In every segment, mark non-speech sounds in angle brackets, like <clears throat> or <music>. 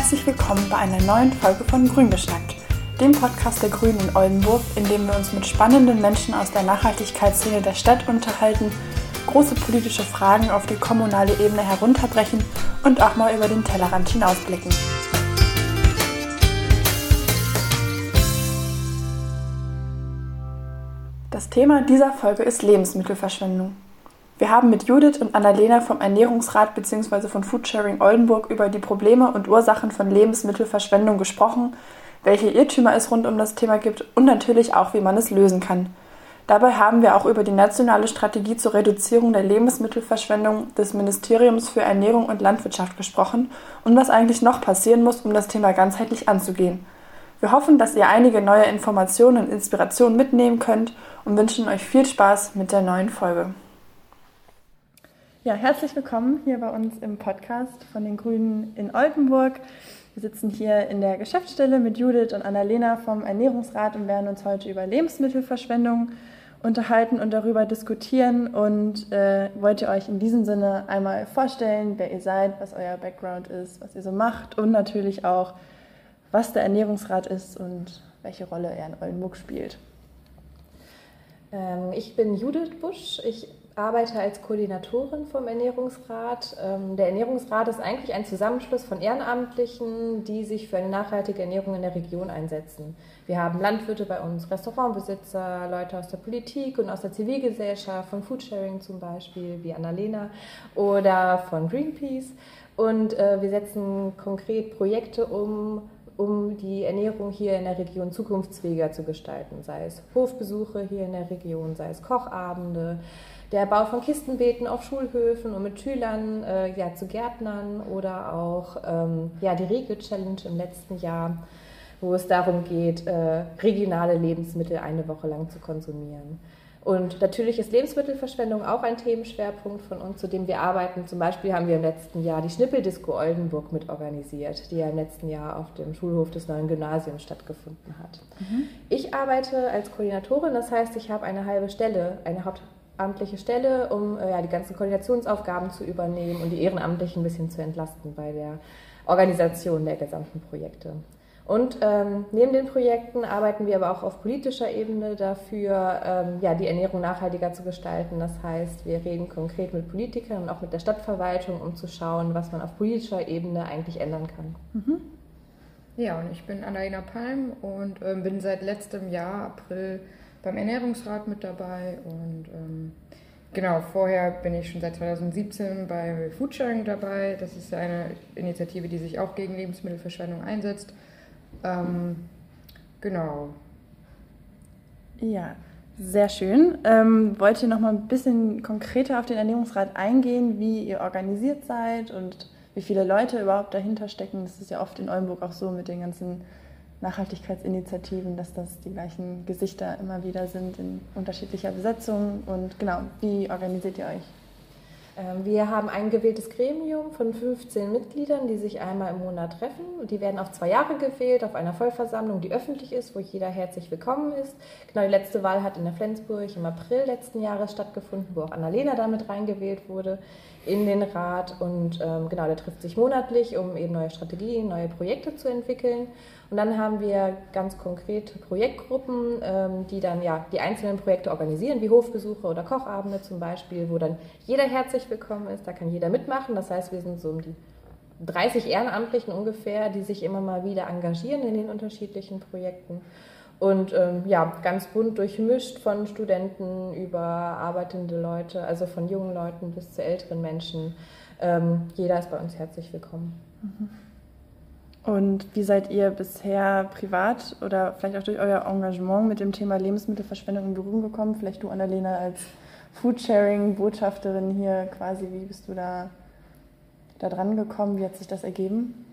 Herzlich willkommen bei einer neuen Folge von Grün geschnackt, dem Podcast der Grünen in Oldenburg, in dem wir uns mit spannenden Menschen aus der Nachhaltigkeitsszene der Stadt unterhalten, große politische Fragen auf die kommunale Ebene herunterbrechen und auch mal über den Tellerrand hinausblicken. Das Thema dieser Folge ist Lebensmittelverschwendung. Wir haben mit Judith und Annalena vom Ernährungsrat bzw. von Foodsharing Oldenburg über die Probleme und Ursachen von Lebensmittelverschwendung gesprochen, welche Irrtümer es rund um das Thema gibt und natürlich auch, wie man es lösen kann. Dabei haben wir auch über die nationale Strategie zur Reduzierung der Lebensmittelverschwendung des Ministeriums für Ernährung und Landwirtschaft gesprochen und was eigentlich noch passieren muss, um das Thema ganzheitlich anzugehen. Wir hoffen, dass ihr einige neue Informationen und Inspirationen mitnehmen könnt und wünschen euch viel Spaß mit der neuen Folge. Ja, herzlich willkommen hier bei uns im Podcast von den Grünen in Oldenburg. Wir sitzen hier in der Geschäftsstelle mit Judith und Annalena vom Ernährungsrat und werden uns heute über Lebensmittelverschwendung unterhalten und darüber diskutieren und äh, wollte euch in diesem Sinne einmal vorstellen, wer ihr seid, was euer Background ist, was ihr so macht und natürlich auch, was der Ernährungsrat ist und welche Rolle er in Oldenburg spielt. Ähm, ich bin Judith Busch. Ich arbeite als Koordinatorin vom Ernährungsrat. Ähm, der Ernährungsrat ist eigentlich ein Zusammenschluss von Ehrenamtlichen, die sich für eine nachhaltige Ernährung in der Region einsetzen. Wir haben Landwirte bei uns, Restaurantbesitzer, Leute aus der Politik und aus der Zivilgesellschaft, von Foodsharing zum Beispiel, wie Annalena, oder von Greenpeace. Und äh, wir setzen konkret Projekte um, um die Ernährung hier in der Region zukunftsfähiger zu gestalten, sei es Hofbesuche hier in der Region, sei es Kochabende, der Bau von Kistenbeeten auf Schulhöfen und mit Schülern äh, ja, zu Gärtnern oder auch ähm, ja, die Regio-Challenge im letzten Jahr, wo es darum geht, äh, regionale Lebensmittel eine Woche lang zu konsumieren. Und natürlich ist Lebensmittelverschwendung auch ein Themenschwerpunkt von uns, zu dem wir arbeiten. Zum Beispiel haben wir im letzten Jahr die Schnippeldisco Oldenburg mitorganisiert, die ja im letzten Jahr auf dem Schulhof des neuen Gymnasiums stattgefunden hat. Mhm. Ich arbeite als Koordinatorin, das heißt, ich habe eine halbe Stelle, eine Haupt amtliche Stelle, um äh, ja, die ganzen Koordinationsaufgaben zu übernehmen und die Ehrenamtlichen ein bisschen zu entlasten bei der Organisation der gesamten Projekte. Und ähm, neben den Projekten arbeiten wir aber auch auf politischer Ebene dafür, ähm, ja, die Ernährung nachhaltiger zu gestalten. Das heißt, wir reden konkret mit Politikern und auch mit der Stadtverwaltung, um zu schauen, was man auf politischer Ebene eigentlich ändern kann. Mhm. Ja, und ich bin Annalena Palm und äh, bin seit letztem Jahr, April, beim Ernährungsrat mit dabei und ähm, genau, vorher bin ich schon seit 2017 bei Foodsharing dabei. Das ist eine Initiative, die sich auch gegen Lebensmittelverschwendung einsetzt. Ähm, genau. Ja, sehr schön. Ähm, wollt ihr noch mal ein bisschen konkreter auf den Ernährungsrat eingehen, wie ihr organisiert seid und wie viele Leute überhaupt dahinter stecken? Das ist ja oft in Oldenburg auch so mit den ganzen Nachhaltigkeitsinitiativen, dass das die gleichen Gesichter immer wieder sind in unterschiedlicher Besetzung. Und genau, wie organisiert ihr euch? Ähm, wir haben ein gewähltes Gremium von 15 Mitgliedern, die sich einmal im Monat treffen. Die werden auf zwei Jahre gewählt, auf einer Vollversammlung, die öffentlich ist, wo jeder herzlich willkommen ist. Genau, die letzte Wahl hat in der Flensburg im April letzten Jahres stattgefunden, wo auch Annalena damit reingewählt wurde in den Rat. Und ähm, genau, der trifft sich monatlich, um eben neue Strategien, neue Projekte zu entwickeln. Und dann haben wir ganz konkrete Projektgruppen, ähm, die dann ja die einzelnen Projekte organisieren, wie Hofbesuche oder Kochabende zum Beispiel, wo dann jeder herzlich willkommen ist, da kann jeder mitmachen. Das heißt, wir sind so um die 30 Ehrenamtlichen ungefähr, die sich immer mal wieder engagieren in den unterschiedlichen Projekten. Und ähm, ja, ganz bunt durchmischt von Studenten über arbeitende Leute, also von jungen Leuten bis zu älteren Menschen. Ähm, jeder ist bei uns herzlich willkommen. Mhm. Und wie seid ihr bisher privat oder vielleicht auch durch euer Engagement mit dem Thema Lebensmittelverschwendung in Berührung gekommen? Vielleicht du, Annalena, als Foodsharing-Botschafterin hier quasi. Wie bist du da, da dran gekommen? Wie hat sich das ergeben?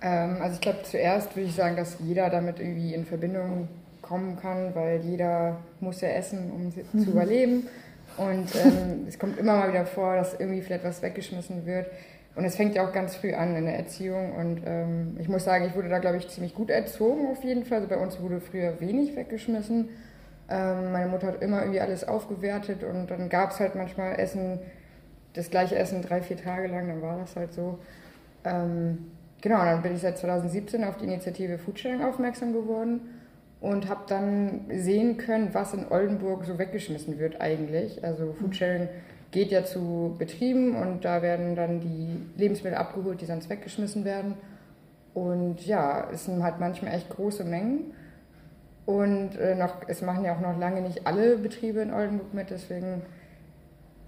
Ähm, also ich glaube, zuerst würde ich sagen, dass jeder damit irgendwie in Verbindung kommen kann, weil jeder muss ja essen, um mhm. zu überleben. Und ähm, es kommt immer mal wieder vor, dass irgendwie vielleicht was weggeschmissen wird. Und es fängt ja auch ganz früh an in der Erziehung. Und ähm, ich muss sagen, ich wurde da, glaube ich, ziemlich gut erzogen auf jeden Fall. Also bei uns wurde früher wenig weggeschmissen. Ähm, meine Mutter hat immer irgendwie alles aufgewertet und dann gab es halt manchmal Essen, das gleiche Essen drei, vier Tage lang, dann war das halt so. Ähm, genau, dann bin ich seit 2017 auf die Initiative Foodsharing aufmerksam geworden und habe dann sehen können, was in Oldenburg so weggeschmissen wird eigentlich. Also Foodsharing geht ja zu Betrieben und da werden dann die Lebensmittel abgeholt, die sonst weggeschmissen werden. Und ja, es sind halt manchmal echt große Mengen. Und äh, noch, es machen ja auch noch lange nicht alle Betriebe in Oldenburg mit, deswegen,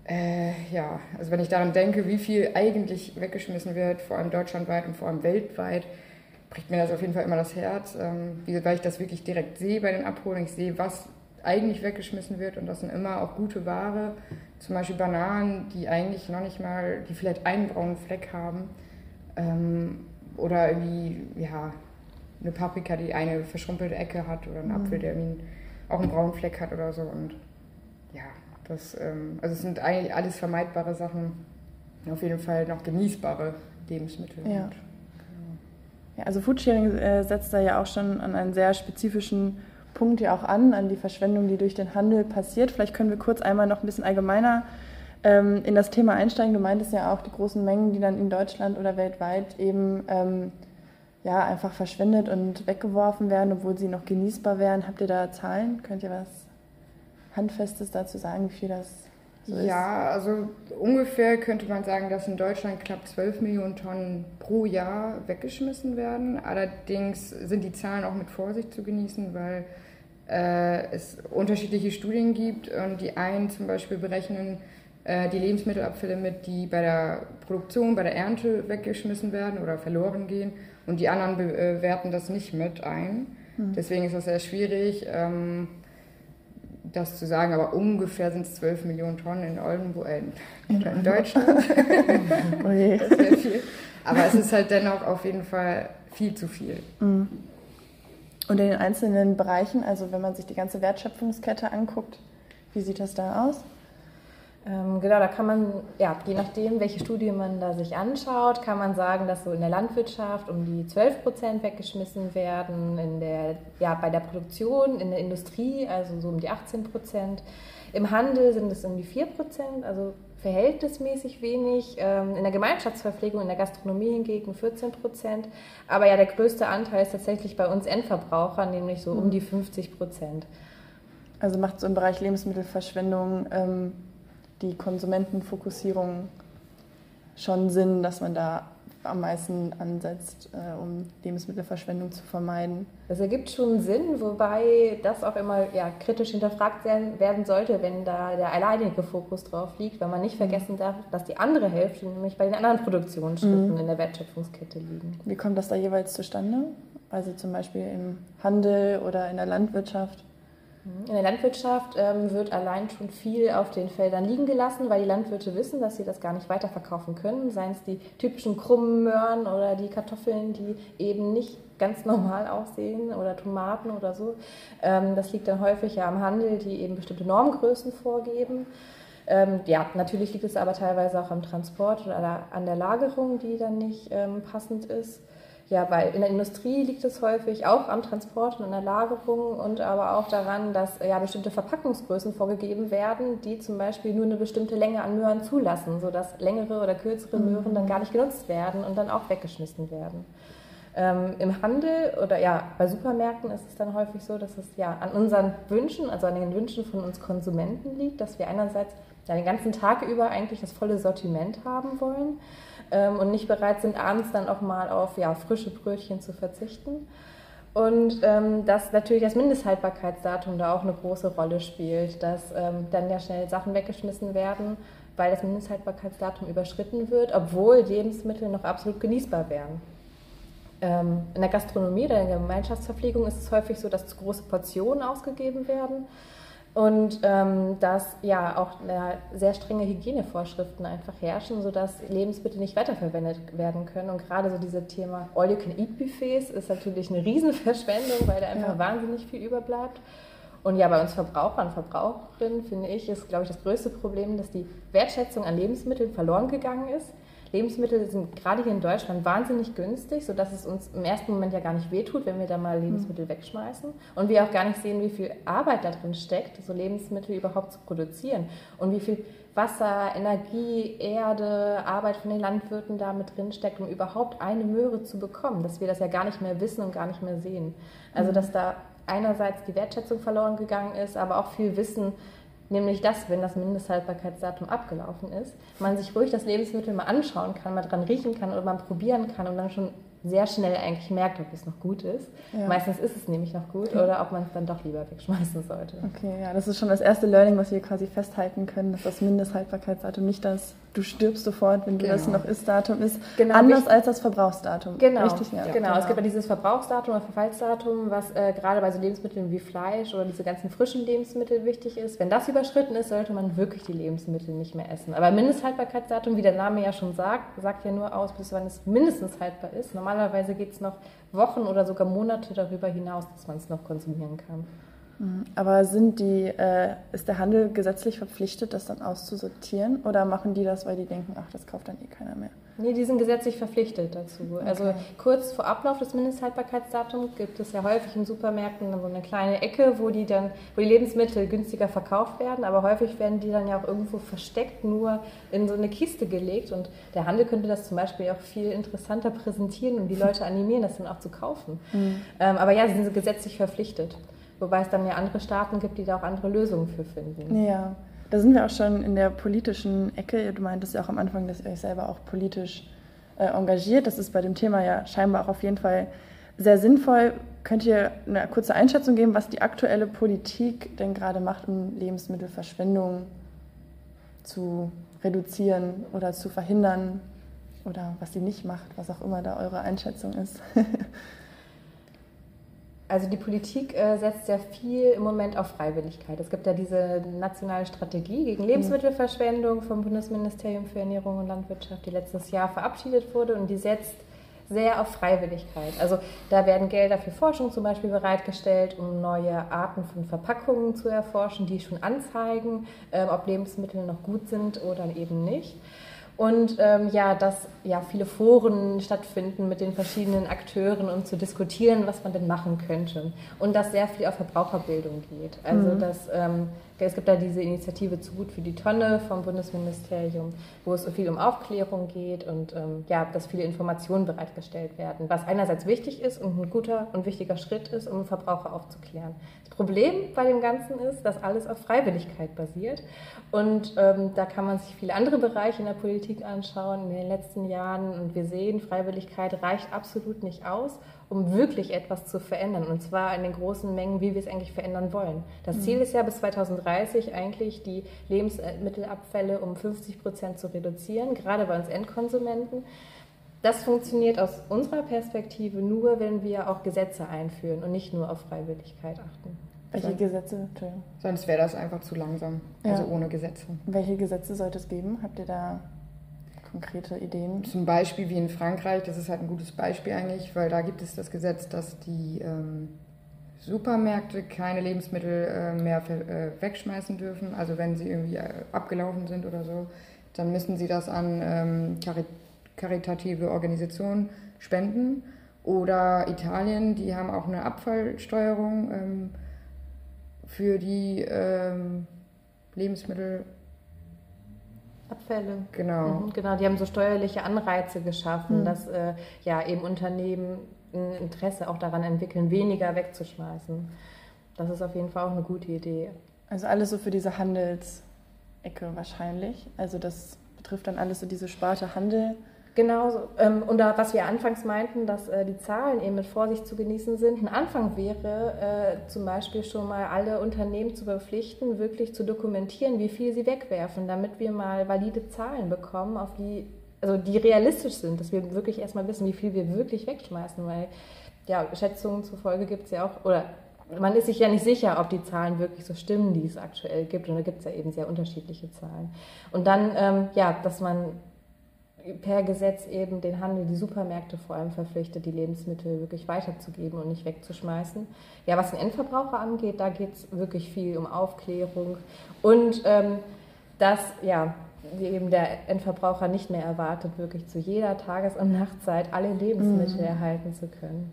äh, ja, also wenn ich daran denke, wie viel eigentlich weggeschmissen wird, vor allem deutschlandweit und vor allem weltweit, bricht mir das auf jeden Fall immer das Herz, ähm, weil ich das wirklich direkt sehe bei den Abholungen. Ich sehe, was eigentlich weggeschmissen wird und das sind immer auch gute Ware, zum Beispiel Bananen, die eigentlich noch nicht mal, die vielleicht einen braunen Fleck haben ähm, oder irgendwie, ja, eine Paprika, die eine verschrumpelte Ecke hat oder ein mhm. Apfel, der irgendwie auch einen braunen Fleck hat oder so und ja, das, ähm, also es sind eigentlich alles vermeidbare Sachen, auf jeden Fall noch genießbare Lebensmittel. Ja. Und, ja, also Foodsharing äh, setzt da ja auch schon an einen sehr spezifischen Punkt ja auch an, an die Verschwendung, die durch den Handel passiert. Vielleicht können wir kurz einmal noch ein bisschen allgemeiner ähm, in das Thema einsteigen. Du meintest ja auch die großen Mengen, die dann in Deutschland oder weltweit eben ähm, ja, einfach verschwendet und weggeworfen werden, obwohl sie noch genießbar wären. Habt ihr da Zahlen? Könnt ihr was Handfestes dazu sagen, wie viel das so ist? Ja, also ungefähr könnte man sagen, dass in Deutschland knapp 12 Millionen Tonnen pro Jahr weggeschmissen werden. Allerdings sind die Zahlen auch mit Vorsicht zu genießen, weil äh, es unterschiedliche Studien gibt und die einen zum Beispiel berechnen äh, die Lebensmittelabfälle mit, die bei der Produktion, bei der Ernte weggeschmissen werden oder verloren gehen und die anderen bewerten das nicht mit ein. Mhm. Deswegen ist das sehr schwierig. Ähm, das zu sagen, aber ungefähr sind es 12 Millionen Tonnen in Oldenburg, äh, in Deutschland. <laughs> oh je. Aber es ist halt dennoch auf jeden Fall viel zu viel. Mhm. Und in den einzelnen Bereichen, also wenn man sich die ganze Wertschöpfungskette anguckt, wie sieht das da aus? Ähm, genau, da kann man, ja, je nachdem, welche Studie man da sich anschaut, kann man sagen, dass so in der Landwirtschaft um die 12 Prozent weggeschmissen werden, in der, ja, bei der Produktion, in der Industrie, also so um die 18 Prozent. Im Handel sind es um die 4 Prozent, also verhältnismäßig wenig. Ähm, in der Gemeinschaftsverpflegung, in der Gastronomie hingegen 14 Prozent. Aber ja, der größte Anteil ist tatsächlich bei uns Endverbrauchern, nämlich so um mhm. die 50 Prozent. Also macht so im Bereich Lebensmittelverschwendung ähm, die Konsumentenfokussierung schon Sinn, dass man da am meisten ansetzt, äh, um Lebensmittelverschwendung zu vermeiden. Das ergibt schon Sinn, wobei das auch immer ja, kritisch hinterfragt werden sollte, wenn da der alleinige Fokus drauf liegt, weil man nicht mhm. vergessen darf, dass die andere Hälfte nämlich bei den anderen Produktionsschritten mhm. in der Wertschöpfungskette liegen. Wie kommt das da jeweils zustande? Also zum Beispiel im Handel oder in der Landwirtschaft? In der Landwirtschaft ähm, wird allein schon viel auf den Feldern liegen gelassen, weil die Landwirte wissen, dass sie das gar nicht weiterverkaufen können. Seien es die typischen krummen Möhren oder die Kartoffeln, die eben nicht ganz normal aussehen oder Tomaten oder so. Ähm, das liegt dann häufig ja am Handel, die eben bestimmte Normgrößen vorgeben. Ähm, ja, natürlich liegt es aber teilweise auch am Transport oder an der Lagerung, die dann nicht ähm, passend ist. Ja, weil in der Industrie liegt es häufig auch am Transport und an der Lagerung und aber auch daran, dass ja bestimmte Verpackungsgrößen vorgegeben werden, die zum Beispiel nur eine bestimmte Länge an Möhren zulassen, sodass längere oder kürzere mhm. Möhren dann gar nicht genutzt werden und dann auch weggeschmissen werden. Ähm, Im Handel oder ja bei Supermärkten ist es dann häufig so, dass es ja an unseren Wünschen, also an den Wünschen von uns Konsumenten liegt, dass wir einerseits ja, den ganzen Tag über eigentlich das volle Sortiment haben wollen ähm, und nicht bereit sind, abends dann auch mal auf ja, frische Brötchen zu verzichten. Und ähm, dass natürlich das Mindesthaltbarkeitsdatum da auch eine große Rolle spielt, dass ähm, dann ja schnell Sachen weggeschmissen werden, weil das Mindesthaltbarkeitsdatum überschritten wird, obwohl Lebensmittel noch absolut genießbar wären. Ähm, in der Gastronomie oder in der Gemeinschaftsverpflegung ist es häufig so, dass zu große Portionen ausgegeben werden und ähm, dass ja auch sehr strenge Hygienevorschriften einfach herrschen, sodass Lebensmittel nicht weiterverwendet werden können. Und gerade so dieses Thema All-You-Can-Eat-Buffets ist natürlich eine Riesenverschwendung, weil da einfach ja. wahnsinnig viel überbleibt. Und ja, bei uns Verbrauchern und Verbraucherinnen, finde ich, ist, glaube ich, das größte Problem, dass die Wertschätzung an Lebensmitteln verloren gegangen ist. Lebensmittel sind gerade hier in Deutschland wahnsinnig günstig, sodass es uns im ersten Moment ja gar nicht wehtut, wenn wir da mal Lebensmittel mhm. wegschmeißen. Und wir auch gar nicht sehen, wie viel Arbeit da drin steckt, so Lebensmittel überhaupt zu produzieren. Und wie viel Wasser, Energie, Erde, Arbeit von den Landwirten da mit drin steckt, um überhaupt eine Möhre zu bekommen, dass wir das ja gar nicht mehr wissen und gar nicht mehr sehen. Also mhm. dass da einerseits die Wertschätzung verloren gegangen ist, aber auch viel Wissen, nämlich dass, wenn das Mindesthaltbarkeitsdatum abgelaufen ist, man sich ruhig das Lebensmittel mal anschauen kann, mal dran riechen kann oder mal probieren kann und dann schon sehr schnell eigentlich merkt, ob es noch gut ist. Ja. Meistens ist es nämlich noch gut oder ob man es dann doch lieber wegschmeißen sollte. Okay, ja, das ist schon das erste Learning, was wir quasi festhalten können, dass das Mindesthaltbarkeitsdatum nicht das du stirbst sofort, wenn genau. du das noch Ist-Datum ist, genau, anders als das Verbrauchsdatum. Genau, Richtig, ja. genau. genau. Es gibt ja dieses Verbrauchsdatum oder Verfallsdatum, was äh, gerade bei so Lebensmitteln wie Fleisch oder diese ganzen frischen Lebensmittel wichtig ist. Wenn das überschritten ist, sollte man wirklich die Lebensmittel nicht mehr essen. Aber Mindesthaltbarkeitsdatum, wie der Name ja schon sagt, sagt ja nur aus, bis wann es mindestens haltbar ist. Normalerweise geht es noch Wochen oder sogar Monate darüber hinaus, dass man es noch konsumieren kann. Aber sind die, äh, ist der Handel gesetzlich verpflichtet, das dann auszusortieren? Oder machen die das, weil die denken, ach, das kauft dann eh keiner mehr? Nee, die sind gesetzlich verpflichtet dazu. Also okay. Also kurz vor Ablauf des Mindesthaltbarkeitsdatums gibt es ja häufig in Supermärkten so eine kleine Ecke, wo die dann, wo die Lebensmittel günstiger verkauft werden, aber häufig werden die dann ja auch irgendwo versteckt nur in so eine Kiste gelegt. Und der Handel könnte das zum Beispiel auch viel interessanter präsentieren und die <laughs> Leute animieren, das dann auch zu kaufen. Mhm. Ähm, aber ja, sie sind gesetzlich verpflichtet. Wobei es dann ja andere Staaten gibt, die da auch andere Lösungen für finden. Ja, da sind wir auch schon in der politischen Ecke. Du meintest ja auch am Anfang, dass ihr euch selber auch politisch äh, engagiert. Das ist bei dem Thema ja scheinbar auch auf jeden Fall sehr sinnvoll. Könnt ihr eine kurze Einschätzung geben, was die aktuelle Politik denn gerade macht, um Lebensmittelverschwendung zu reduzieren oder zu verhindern? Oder was sie nicht macht, was auch immer da eure Einschätzung ist? <laughs> Also die Politik äh, setzt sehr viel im Moment auf Freiwilligkeit. Es gibt ja diese nationale Strategie gegen Lebensmittelverschwendung vom Bundesministerium für Ernährung und Landwirtschaft, die letztes Jahr verabschiedet wurde und die setzt sehr auf Freiwilligkeit. Also da werden Gelder für Forschung zum Beispiel bereitgestellt, um neue Arten von Verpackungen zu erforschen, die schon anzeigen, äh, ob Lebensmittel noch gut sind oder eben nicht. Und ähm, ja, dass ja, viele Foren stattfinden mit den verschiedenen Akteuren, um zu diskutieren, was man denn machen könnte. Und dass sehr viel auf Verbraucherbildung geht. Also mhm. dass ähm, es gibt da diese Initiative zu gut für die Tonne vom Bundesministerium, wo es so viel um Aufklärung geht und ähm, ja, dass viele Informationen bereitgestellt werden, was einerseits wichtig ist und ein guter und wichtiger Schritt ist, um Verbraucher aufzuklären. Das Problem bei dem Ganzen ist, dass alles auf Freiwilligkeit basiert und ähm, da kann man sich viele andere Bereiche in der Politik anschauen in den letzten Jahren und wir sehen, Freiwilligkeit reicht absolut nicht aus um wirklich etwas zu verändern. Und zwar in den großen Mengen, wie wir es eigentlich verändern wollen. Das mhm. Ziel ist ja bis 2030 eigentlich, die Lebensmittelabfälle um 50 Prozent zu reduzieren, gerade bei uns Endkonsumenten. Das funktioniert aus unserer Perspektive nur, wenn wir auch Gesetze einführen und nicht nur auf Freiwilligkeit achten. Welche Gesetze? Sonst wäre das einfach zu langsam, ja. also ohne Gesetze. Welche Gesetze sollte es geben? Habt ihr da konkrete Ideen? Zum Beispiel wie in Frankreich, das ist halt ein gutes Beispiel eigentlich, weil da gibt es das Gesetz, dass die ähm, Supermärkte keine Lebensmittel äh, mehr äh, wegschmeißen dürfen. Also wenn sie irgendwie äh, abgelaufen sind oder so, dann müssen sie das an ähm, Charit karitative Organisationen spenden. Oder Italien, die haben auch eine Abfallsteuerung ähm, für die ähm, Lebensmittel Abfälle. Genau. Mhm, genau, die haben so steuerliche Anreize geschaffen, mhm. dass äh, ja eben Unternehmen ein Interesse auch daran entwickeln, weniger wegzuschmeißen. Das ist auf jeden Fall auch eine gute Idee. Also alles so für diese Handelsecke wahrscheinlich. Also das betrifft dann alles so diese Sparte Handel. Genau, ähm, und da, was wir anfangs meinten, dass äh, die Zahlen eben mit Vorsicht zu genießen sind. Ein Anfang wäre äh, zum Beispiel schon mal alle Unternehmen zu verpflichten, wirklich zu dokumentieren, wie viel sie wegwerfen, damit wir mal valide Zahlen bekommen, auf die, also die realistisch sind, dass wir wirklich erstmal wissen, wie viel wir wirklich wegschmeißen, weil ja, Schätzungen zufolge gibt es ja auch, oder man ist sich ja nicht sicher, ob die Zahlen wirklich so stimmen, die es aktuell gibt. Und da gibt es ja eben sehr unterschiedliche Zahlen. Und dann, ähm, ja, dass man per Gesetz eben den Handel, die Supermärkte vor allem verpflichtet, die Lebensmittel wirklich weiterzugeben und nicht wegzuschmeißen. Ja, was den Endverbraucher angeht, da geht es wirklich viel um Aufklärung und ähm, dass ja, eben der Endverbraucher nicht mehr erwartet, wirklich zu jeder Tages- und Nachtzeit alle Lebensmittel mhm. erhalten zu können.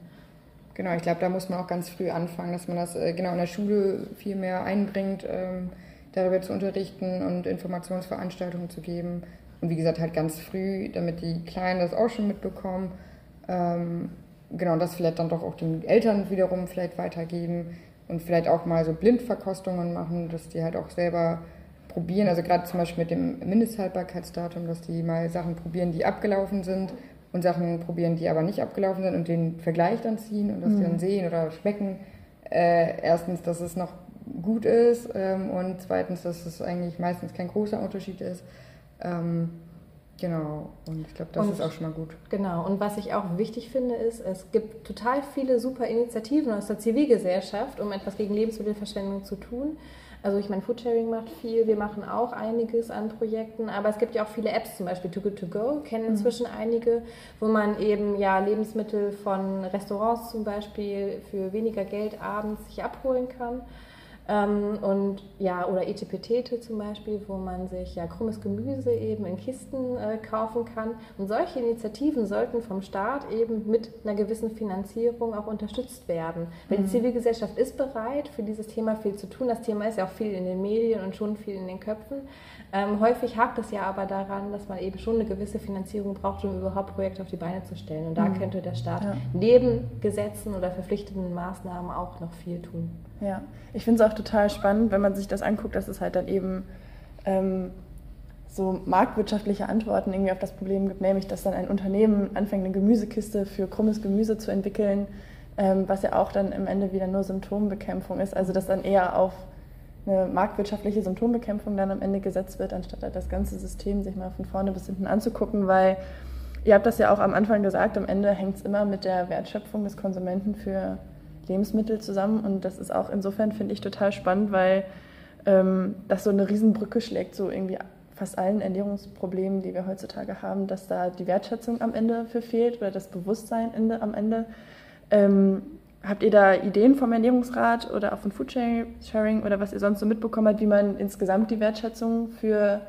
Genau, ich glaube, da muss man auch ganz früh anfangen, dass man das äh, genau in der Schule viel mehr einbringt. Ähm, darüber zu unterrichten und Informationsveranstaltungen zu geben. Und wie gesagt, halt ganz früh, damit die Kleinen das auch schon mitbekommen. Ähm, genau, das vielleicht dann doch auch den Eltern wiederum vielleicht weitergeben und vielleicht auch mal so Blindverkostungen machen, dass die halt auch selber probieren. Also gerade zum Beispiel mit dem Mindesthaltbarkeitsdatum, dass die mal Sachen probieren, die abgelaufen sind und Sachen probieren, die aber nicht abgelaufen sind und den Vergleich dann ziehen und dass mhm. die dann sehen oder schmecken. Äh, erstens, dass es noch gut ist ähm, und zweitens, dass es eigentlich meistens kein großer Unterschied ist. Ähm, genau, und ich glaube, das und, ist auch schon mal gut. Genau, und was ich auch wichtig finde, ist, es gibt total viele super Initiativen aus der Zivilgesellschaft, um etwas gegen Lebensmittelverschwendung zu tun. Also ich meine, Foodsharing macht viel, wir machen auch einiges an Projekten, aber es gibt ja auch viele Apps, zum Beispiel Too Good To Go, kennen mhm. inzwischen einige, wo man eben ja Lebensmittel von Restaurants zum Beispiel für weniger Geld abends sich abholen kann. Ähm, und ja, oder Etepetete zum Beispiel, wo man sich ja krummes Gemüse eben in Kisten äh, kaufen kann. Und solche Initiativen sollten vom Staat eben mit einer gewissen Finanzierung auch unterstützt werden. Weil mhm. die Zivilgesellschaft ist bereit, für dieses Thema viel zu tun. Das Thema ist ja auch viel in den Medien und schon viel in den Köpfen. Ähm, häufig hakt es ja aber daran, dass man eben schon eine gewisse Finanzierung braucht, um überhaupt Projekte auf die Beine zu stellen. Und da mhm. könnte der Staat ja. neben Gesetzen oder verpflichtenden Maßnahmen auch noch viel tun. Ja, ich finde es auch total spannend, wenn man sich das anguckt, dass es halt dann eben ähm, so marktwirtschaftliche Antworten irgendwie auf das Problem gibt, nämlich dass dann ein Unternehmen anfängt, eine Gemüsekiste für krummes Gemüse zu entwickeln, ähm, was ja auch dann im Ende wieder nur Symptombekämpfung ist. Also dass dann eher auf eine marktwirtschaftliche Symptombekämpfung dann am Ende gesetzt wird, anstatt halt das ganze System sich mal von vorne bis hinten anzugucken, weil ihr habt das ja auch am Anfang gesagt, am Ende hängt es immer mit der Wertschöpfung des Konsumenten für Lebensmittel zusammen. Und das ist auch insofern, finde ich, total spannend, weil ähm, das so eine Riesenbrücke schlägt, so irgendwie fast allen Ernährungsproblemen, die wir heutzutage haben, dass da die Wertschätzung am Ende für fehlt oder das Bewusstsein Ende, am Ende. Ähm, habt ihr da Ideen vom Ernährungsrat oder auch von Foodsharing oder was ihr sonst so mitbekommen habt, wie man insgesamt die Wertschätzung für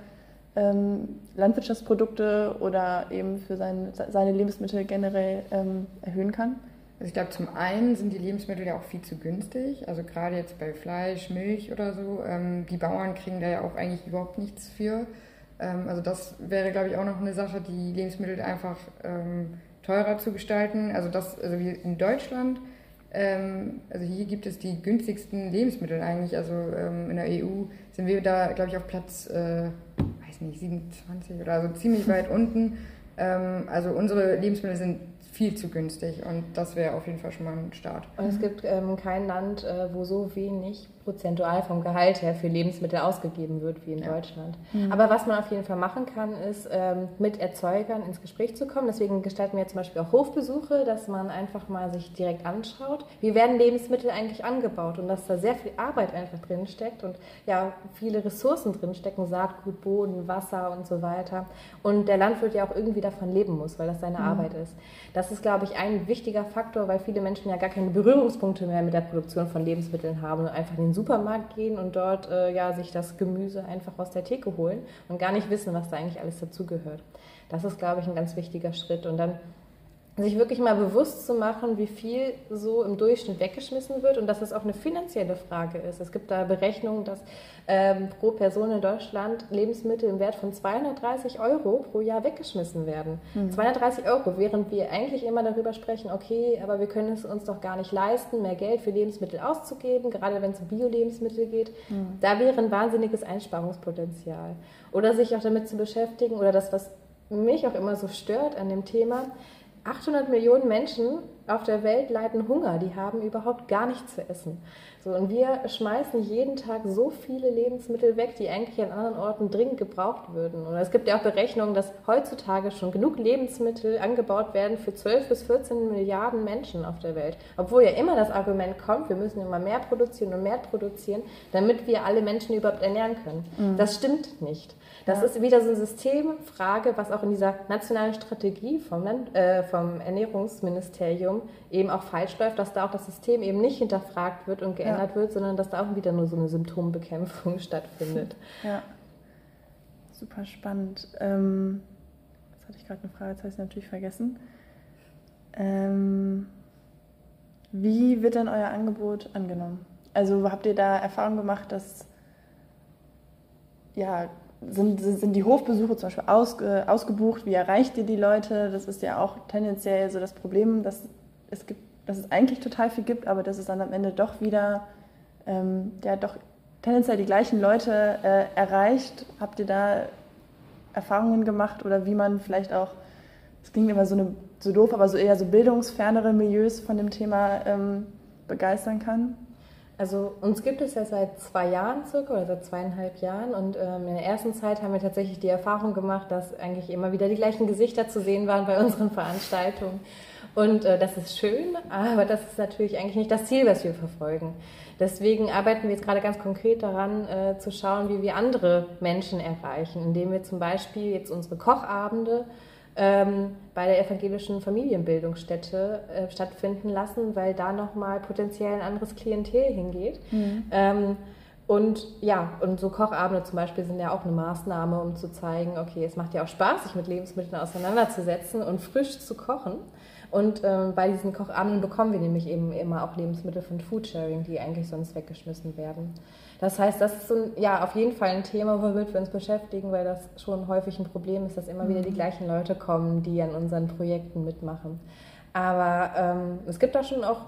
ähm, Landwirtschaftsprodukte oder eben für sein, seine Lebensmittel generell ähm, erhöhen kann? Also ich glaube, zum einen sind die Lebensmittel ja auch viel zu günstig. Also gerade jetzt bei Fleisch, Milch oder so. Ähm, die Bauern kriegen da ja auch eigentlich überhaupt nichts für. Ähm, also das wäre, glaube ich, auch noch eine Sache, die Lebensmittel einfach ähm, teurer zu gestalten. Also das, also wie in Deutschland, ähm, also hier gibt es die günstigsten Lebensmittel eigentlich. Also ähm, in der EU sind wir da, glaube ich, auf Platz, äh, weiß nicht, 27 oder so ziemlich weit unten. Ähm, also unsere Lebensmittel sind viel zu günstig und das wäre auf jeden Fall schon mal ein Start. Und es gibt ähm, kein Land, äh, wo so wenig prozentual vom Gehalt her für Lebensmittel ausgegeben wird wie in ja. Deutschland. Mhm. Aber was man auf jeden Fall machen kann, ist ähm, mit Erzeugern ins Gespräch zu kommen. Deswegen gestalten wir zum Beispiel auch Hofbesuche, dass man einfach mal sich direkt anschaut, wie werden Lebensmittel eigentlich angebaut und dass da sehr viel Arbeit einfach drin steckt und ja viele Ressourcen drin stecken, Saatgut, Boden, Wasser und so weiter. Und der Landwirt ja auch irgendwie davon leben muss, weil das seine mhm. Arbeit ist. Das ist, glaube ich, ein wichtiger Faktor, weil viele Menschen ja gar keine Berührungspunkte mehr mit der Produktion von Lebensmitteln haben und einfach den Supermarkt gehen und dort äh, ja, sich das Gemüse einfach aus der Theke holen und gar nicht wissen, was da eigentlich alles dazugehört. Das ist, glaube ich, ein ganz wichtiger Schritt. Und dann sich wirklich mal bewusst zu machen, wie viel so im Durchschnitt weggeschmissen wird und dass es auch eine finanzielle Frage ist. Es gibt da Berechnungen, dass ähm, pro Person in Deutschland Lebensmittel im Wert von 230 Euro pro Jahr weggeschmissen werden. Mhm. 230 Euro, während wir eigentlich immer darüber sprechen, okay, aber wir können es uns doch gar nicht leisten, mehr Geld für Lebensmittel auszugeben, gerade wenn es um Bio-Lebensmittel geht. Mhm. Da wäre ein wahnsinniges Einsparungspotenzial. Oder sich auch damit zu beschäftigen, oder das, was mich auch immer so stört an dem Thema, 800 Millionen Menschen auf der Welt leiden Hunger, die haben überhaupt gar nichts zu essen. So, und wir schmeißen jeden Tag so viele Lebensmittel weg, die eigentlich an anderen Orten dringend gebraucht würden. Und es gibt ja auch Berechnungen, dass heutzutage schon genug Lebensmittel angebaut werden für 12 bis 14 Milliarden Menschen auf der Welt. Obwohl ja immer das Argument kommt, wir müssen immer mehr produzieren und mehr produzieren, damit wir alle Menschen überhaupt ernähren können. Mhm. Das stimmt nicht. Das ja. ist wieder so eine Systemfrage, was auch in dieser nationalen Strategie vom, Land, äh, vom Ernährungsministerium eben auch falsch läuft, dass da auch das System eben nicht hinterfragt wird und geändert ja. Wird, sondern dass da auch wieder nur so eine Symptombekämpfung <laughs> stattfindet. Ja, super spannend. Ähm, jetzt hatte ich gerade eine Frage, jetzt habe ich natürlich vergessen. Ähm, wie wird denn euer Angebot angenommen? Also habt ihr da Erfahrung gemacht, dass ja, sind, sind die Hofbesuche zum Beispiel aus, äh, ausgebucht? Wie erreicht ihr die Leute? Das ist ja auch tendenziell so das Problem, dass es, gibt, dass es eigentlich total viel gibt, aber dass es dann am Ende doch wieder ähm, ja, doch tendenziell die gleichen Leute äh, erreicht. Habt ihr da Erfahrungen gemacht oder wie man vielleicht auch, es klingt immer so, eine, so doof, aber so eher so bildungsfernere Milieus von dem Thema ähm, begeistern kann? Also uns gibt es ja seit zwei Jahren circa oder seit zweieinhalb Jahren und ähm, in der ersten Zeit haben wir tatsächlich die Erfahrung gemacht, dass eigentlich immer wieder die gleichen Gesichter zu sehen waren bei unseren Veranstaltungen. Und äh, das ist schön, aber das ist natürlich eigentlich nicht das Ziel, was wir verfolgen. Deswegen arbeiten wir jetzt gerade ganz konkret daran, äh, zu schauen, wie wir andere Menschen erreichen, indem wir zum Beispiel jetzt unsere Kochabende ähm, bei der evangelischen Familienbildungsstätte äh, stattfinden lassen, weil da nochmal potenziell ein anderes Klientel hingeht. Mhm. Ähm, und ja, und so Kochabende zum Beispiel sind ja auch eine Maßnahme, um zu zeigen, okay, es macht ja auch Spaß, sich mit Lebensmitteln auseinanderzusetzen und frisch zu kochen. Und ähm, bei diesen Kochabenden bekommen wir nämlich eben immer auch Lebensmittel von Foodsharing, die eigentlich sonst weggeschmissen werden. Das heißt, das ist so ein, ja, auf jeden Fall ein Thema, womit wir uns beschäftigen, weil das schon häufig ein Problem ist, dass immer wieder die mhm. gleichen Leute kommen, die an unseren Projekten mitmachen. Aber ähm, es gibt da schon auch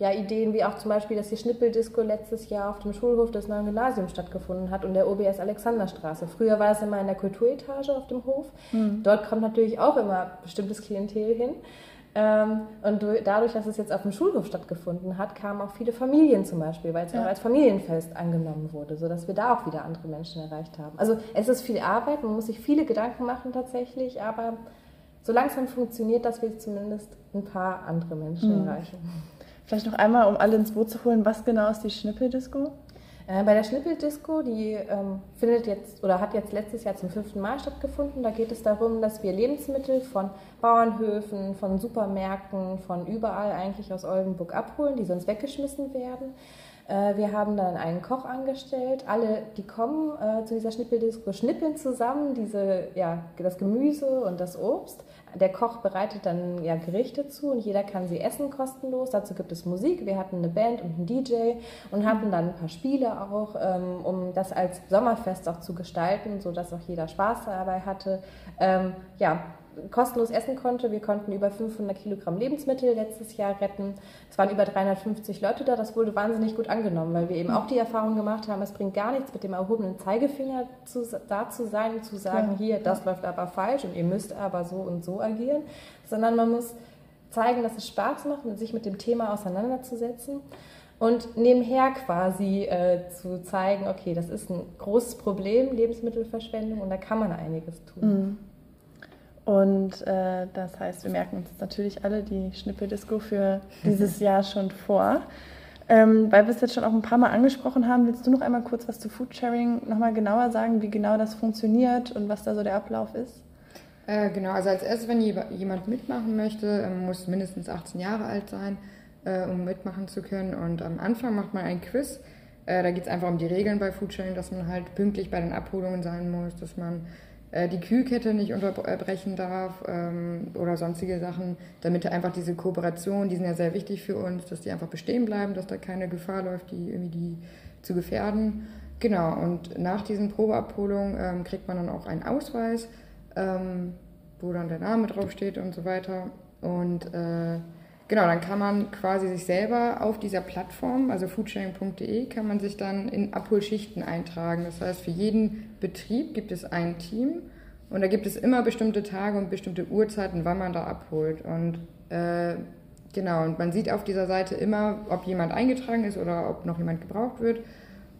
ja, Ideen wie auch zum Beispiel, dass die Schnippeldisco letztes Jahr auf dem Schulhof des neuen Gymnasiums stattgefuffen hat und der OBS Alexanderstraße. Früher war es immer in der Kulturetage auf dem Hof. Mhm. Dort kommt natürlich auch immer bestimmtes Klientel hin. Ähm, und dadurch, dass es jetzt auf dem Schulhof stattgefunden hat, kamen auch viele Familien zum Beispiel, weil es ja. auch als Familienfest angenommen wurde, sodass wir da auch wieder andere Menschen erreicht haben. Also es ist viel Arbeit, man muss sich viele Gedanken machen tatsächlich, aber so langsam funktioniert, dass wir zumindest ein paar andere Menschen mhm. erreichen. Vielleicht noch einmal, um alle ins Boot zu holen, was genau ist die Schnippeldisco? Äh, bei der Schnippeldisco, die ähm, findet jetzt oder hat jetzt letztes Jahr zum fünften Mal stattgefunden. Da geht es darum, dass wir Lebensmittel von Bauernhöfen, von Supermärkten, von überall eigentlich aus Oldenburg abholen, die sonst weggeschmissen werden. Äh, wir haben dann einen Koch angestellt. Alle, die kommen äh, zu dieser Schnippeldisco, schnippeln zusammen diese, ja, das Gemüse und das Obst der Koch bereitet dann ja Gerichte zu und jeder kann sie essen kostenlos. Dazu gibt es Musik. Wir hatten eine Band und einen DJ und hatten dann ein paar Spiele auch, ähm, um das als Sommerfest auch zu gestalten, sodass auch jeder Spaß dabei hatte. Ähm, ja, kostenlos essen konnte. Wir konnten über 500 Kilogramm Lebensmittel letztes Jahr retten. Es waren über 350 Leute da. Das wurde wahnsinnig gut angenommen, weil wir eben auch die Erfahrung gemacht haben, es bringt gar nichts, mit dem erhobenen Zeigefinger zu, da zu sein und zu sagen, ja. hier, das läuft aber falsch und ihr müsst aber so und so agieren, sondern man muss zeigen, dass es Spaß macht, sich mit dem Thema auseinanderzusetzen und nebenher quasi äh, zu zeigen, okay, das ist ein großes Problem, Lebensmittelverschwendung, und da kann man einiges tun. Mhm. Und äh, das heißt, wir merken uns natürlich alle die Schnippeldisco für dieses <laughs> Jahr schon vor. Ähm, weil wir es jetzt schon auch ein paar Mal angesprochen haben, willst du noch einmal kurz was zu Foodsharing nochmal genauer sagen, wie genau das funktioniert und was da so der Ablauf ist? Äh, genau, also als erstes, wenn jemand mitmachen möchte, ähm, muss mindestens 18 Jahre alt sein, äh, um mitmachen zu können. Und am Anfang macht man ein Quiz. Äh, da geht es einfach um die Regeln bei Foodsharing, dass man halt pünktlich bei den Abholungen sein muss, dass man die Kühlkette nicht unterbrechen darf ähm, oder sonstige Sachen, damit einfach diese Kooperation, die sind ja sehr wichtig für uns, dass die einfach bestehen bleiben, dass da keine Gefahr läuft, die irgendwie die zu gefährden. Genau, und nach diesen Probeabholungen ähm, kriegt man dann auch einen Ausweis, ähm, wo dann der Name draufsteht und so weiter. Und äh, Genau, dann kann man quasi sich selber auf dieser Plattform, also foodsharing.de, kann man sich dann in Abholschichten eintragen. Das heißt, für jeden Betrieb gibt es ein Team und da gibt es immer bestimmte Tage und bestimmte Uhrzeiten, wann man da abholt. Und äh, genau, und man sieht auf dieser Seite immer, ob jemand eingetragen ist oder ob noch jemand gebraucht wird.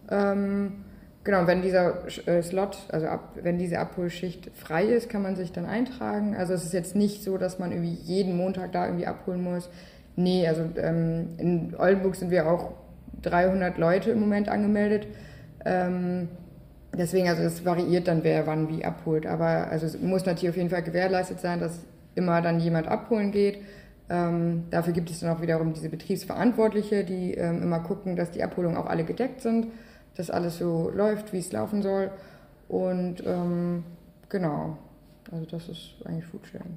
Ähm, Genau, wenn dieser äh, Slot, also ab, wenn diese Abholschicht frei ist, kann man sich dann eintragen. Also es ist jetzt nicht so, dass man irgendwie jeden Montag da irgendwie abholen muss. Nee, also ähm, in Oldenburg sind wir auch 300 Leute im Moment angemeldet. Ähm, deswegen, also es variiert dann, wer wann wie abholt. Aber also es muss natürlich auf jeden Fall gewährleistet sein, dass immer dann jemand abholen geht. Ähm, dafür gibt es dann auch wiederum diese Betriebsverantwortliche, die ähm, immer gucken, dass die Abholungen auch alle gedeckt sind dass alles so läuft, wie es laufen soll. Und ähm, genau, also das ist eigentlich Foodsharing.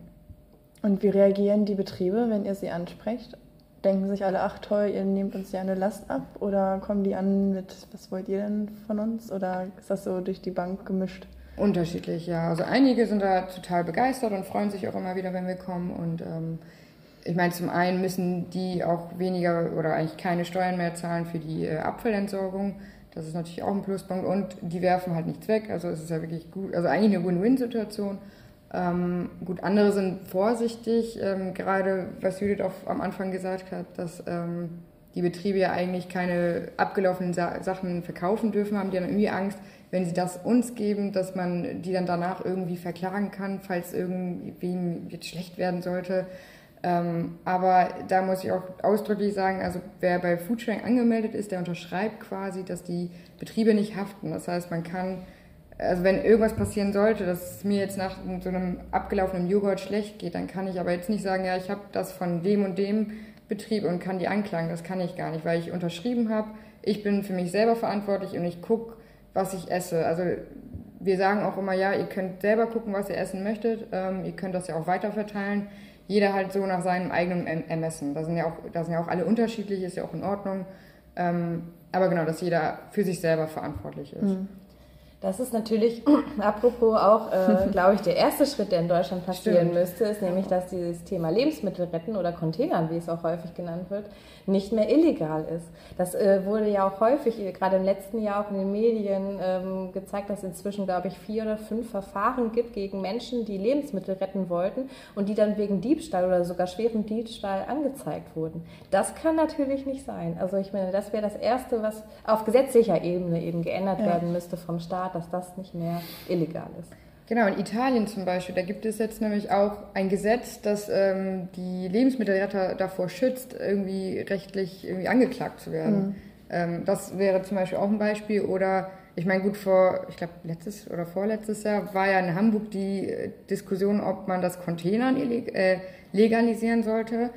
Und wie reagieren die Betriebe, wenn ihr sie ansprecht? denken sich alle, ach toll, ihr nehmt uns ja eine Last ab? Oder kommen die an mit, was wollt ihr denn von uns? Oder ist das so durch die Bank gemischt? Unterschiedlich, ja. Also einige sind da total begeistert und freuen sich auch immer wieder, wenn wir kommen. Und ähm, ich meine, zum einen müssen die auch weniger oder eigentlich keine Steuern mehr zahlen für die äh, Abfallentsorgung. Das ist natürlich auch ein Pluspunkt. Und die werfen halt nichts weg. Also es ist ja wirklich gut, also eigentlich eine Win-Win-Situation. Ähm, gut, andere sind vorsichtig, ähm, gerade was Judith auch am Anfang gesagt hat, dass ähm, die Betriebe ja eigentlich keine abgelaufenen Sa Sachen verkaufen dürfen, haben die dann irgendwie Angst, wenn sie das uns geben, dass man die dann danach irgendwie verklagen kann, falls irgendwem jetzt schlecht werden sollte. Ähm, aber da muss ich auch ausdrücklich sagen, also wer bei Foodsharing angemeldet ist, der unterschreibt quasi, dass die Betriebe nicht haften. Das heißt, man kann also wenn irgendwas passieren sollte, dass es mir jetzt nach so einem abgelaufenen Joghurt schlecht geht, dann kann ich aber jetzt nicht sagen, ja, ich habe das von dem und dem Betrieb und kann die anklagen. Das kann ich gar nicht, weil ich unterschrieben habe. Ich bin für mich selber verantwortlich und ich gucke, was ich esse. Also wir sagen auch immer, ja, ihr könnt selber gucken, was ihr essen möchtet. Ähm, ihr könnt das ja auch weiterverteilen. Jeder halt so nach seinem eigenen Ermessen. Da sind ja auch, da sind ja auch alle unterschiedlich, ist ja auch in Ordnung. Ähm, aber genau, dass jeder für sich selber verantwortlich ist. Mhm. Das ist natürlich, <clears throat> apropos auch, äh, <laughs> glaube ich, der erste Schritt, der in Deutschland passieren Stimmt. müsste, ist nämlich, dass dieses Thema Lebensmittel retten oder Containern, wie es auch häufig genannt wird, nicht mehr illegal ist. Das äh, wurde ja auch häufig, äh, gerade im letzten Jahr auch in den Medien ähm, gezeigt, dass es inzwischen, glaube ich, vier oder fünf Verfahren gibt gegen Menschen, die Lebensmittel retten wollten und die dann wegen Diebstahl oder sogar schweren Diebstahl angezeigt wurden. Das kann natürlich nicht sein. Also ich meine, das wäre das Erste, was auf gesetzlicher Ebene eben geändert ja. werden müsste vom Staat dass das nicht mehr illegal ist. Genau, in Italien zum Beispiel, da gibt es jetzt nämlich auch ein Gesetz, das ähm, die Lebensmittelretter davor schützt, irgendwie rechtlich irgendwie angeklagt zu werden. Mhm. Ähm, das wäre zum Beispiel auch ein Beispiel. Oder ich meine, gut, vor, ich glaube, letztes oder vorletztes Jahr war ja in Hamburg die äh, Diskussion, ob man das Containern äh, legalisieren sollte.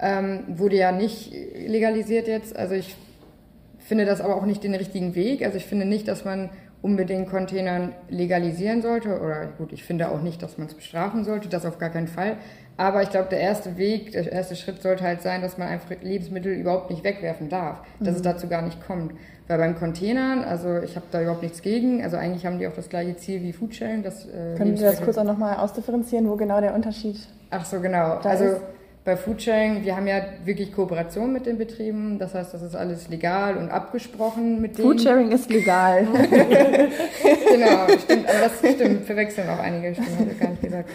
Ähm, wurde ja nicht legalisiert jetzt. Also ich finde das aber auch nicht den richtigen Weg. Also ich finde nicht, dass man unbedingt Containern legalisieren sollte. Oder gut, ich finde auch nicht, dass man es bestrafen sollte, das auf gar keinen Fall. Aber ich glaube, der erste Weg, der erste Schritt sollte halt sein, dass man einfach Lebensmittel überhaupt nicht wegwerfen darf, dass mhm. es dazu gar nicht kommt. Weil beim Containern, also ich habe da überhaupt nichts gegen, also eigentlich haben die auch das gleiche Ziel wie Foodsharing. Äh, Können Sie das kurz auch nochmal ausdifferenzieren, wo genau der Unterschied Ach so, genau. Also ist? Bei Foodsharing, wir haben ja wirklich Kooperation mit den Betrieben. Das heißt, das ist alles legal und abgesprochen mit denen. Foodsharing ist legal. <laughs> genau, stimmt. Aber das stimmt, verwechseln auch einige, stimmt, habe ich gar nicht gesagt.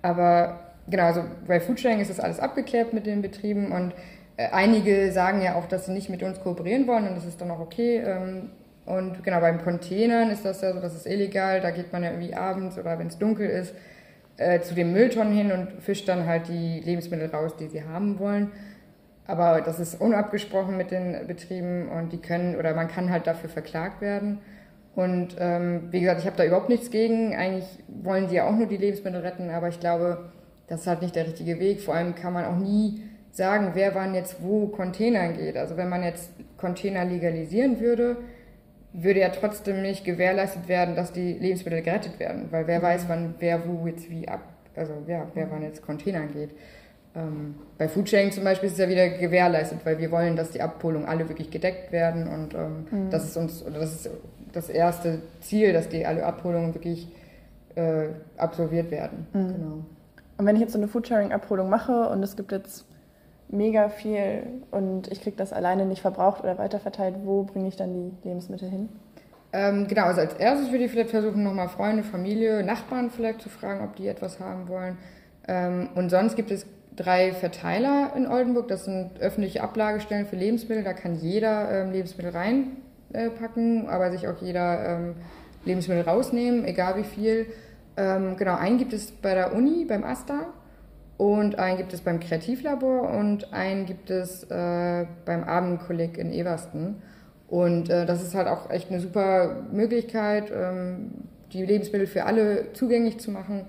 Aber genau, also bei Foodsharing ist das alles abgeklärt mit den Betrieben und äh, einige sagen ja auch, dass sie nicht mit uns kooperieren wollen und das ist dann auch okay. Ähm, und genau, beim Containern ist das ja so, das ist illegal, da geht man ja irgendwie abends oder wenn es dunkel ist, äh, zu den Mülltonnen hin und fischt dann halt die Lebensmittel raus, die sie haben wollen. Aber das ist unabgesprochen mit den Betrieben und die können oder man kann halt dafür verklagt werden. Und ähm, wie gesagt, ich habe da überhaupt nichts gegen. Eigentlich wollen sie ja auch nur die Lebensmittel retten, aber ich glaube, das ist halt nicht der richtige Weg. Vor allem kann man auch nie sagen, wer wann jetzt wo Containern geht. Also wenn man jetzt Container legalisieren würde, würde ja trotzdem nicht gewährleistet werden, dass die Lebensmittel gerettet werden, weil wer weiß, wann wer wo jetzt wie ab, also ja, wer wann jetzt Containern geht. Ähm, bei Foodsharing zum Beispiel ist es ja wieder gewährleistet, weil wir wollen, dass die Abholungen alle wirklich gedeckt werden und ähm, mhm. das ist uns, oder das ist das erste Ziel, dass die alle Abholungen wirklich äh, absolviert werden. Mhm. Genau. Und wenn ich jetzt so eine Foodsharing-Abholung mache und es gibt jetzt mega viel und ich kriege das alleine nicht verbraucht oder weiterverteilt, wo bringe ich dann die Lebensmittel hin? Ähm, genau, also als erstes würde ich vielleicht versuchen, nochmal Freunde, Familie, Nachbarn vielleicht zu fragen, ob die etwas haben wollen. Ähm, und sonst gibt es drei Verteiler in Oldenburg. Das sind öffentliche Ablagestellen für Lebensmittel. Da kann jeder ähm, Lebensmittel reinpacken, äh, aber sich auch jeder ähm, Lebensmittel rausnehmen, egal wie viel. Ähm, genau, einen gibt es bei der Uni, beim AStA. Und einen gibt es beim Kreativlabor und einen gibt es äh, beim Abendkolleg in Eversten. Und äh, das ist halt auch echt eine super Möglichkeit, ähm, die Lebensmittel für alle zugänglich zu machen.